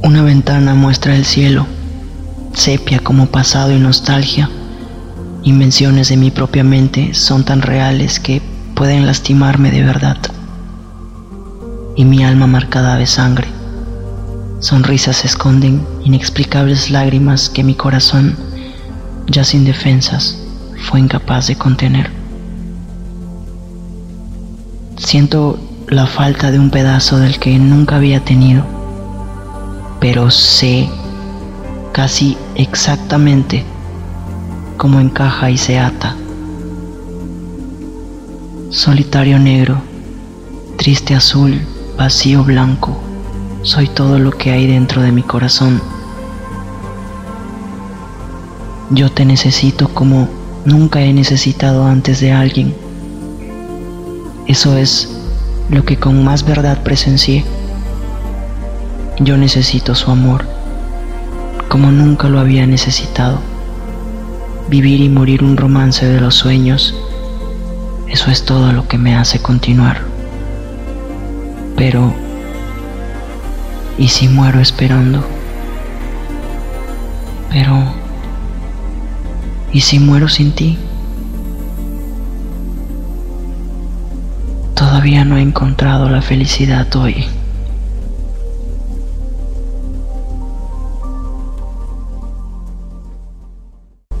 Una ventana muestra el cielo, sepia como pasado y nostalgia. Invenciones de mi propia mente son tan reales que pueden lastimarme de verdad. Y mi alma marcada de sangre. Sonrisas esconden inexplicables lágrimas que mi corazón, ya sin defensas, fue incapaz de contener. Siento la falta de un pedazo del que nunca había tenido pero sé casi exactamente cómo encaja y se ata. Solitario negro, triste azul, vacío blanco, soy todo lo que hay dentro de mi corazón. Yo te necesito como nunca he necesitado antes de alguien. Eso es lo que con más verdad presencié. Yo necesito su amor, como nunca lo había necesitado. Vivir y morir un romance de los sueños, eso es todo lo que me hace continuar. Pero, ¿y si muero esperando? Pero, ¿y si muero sin ti? Todavía no he encontrado la felicidad hoy.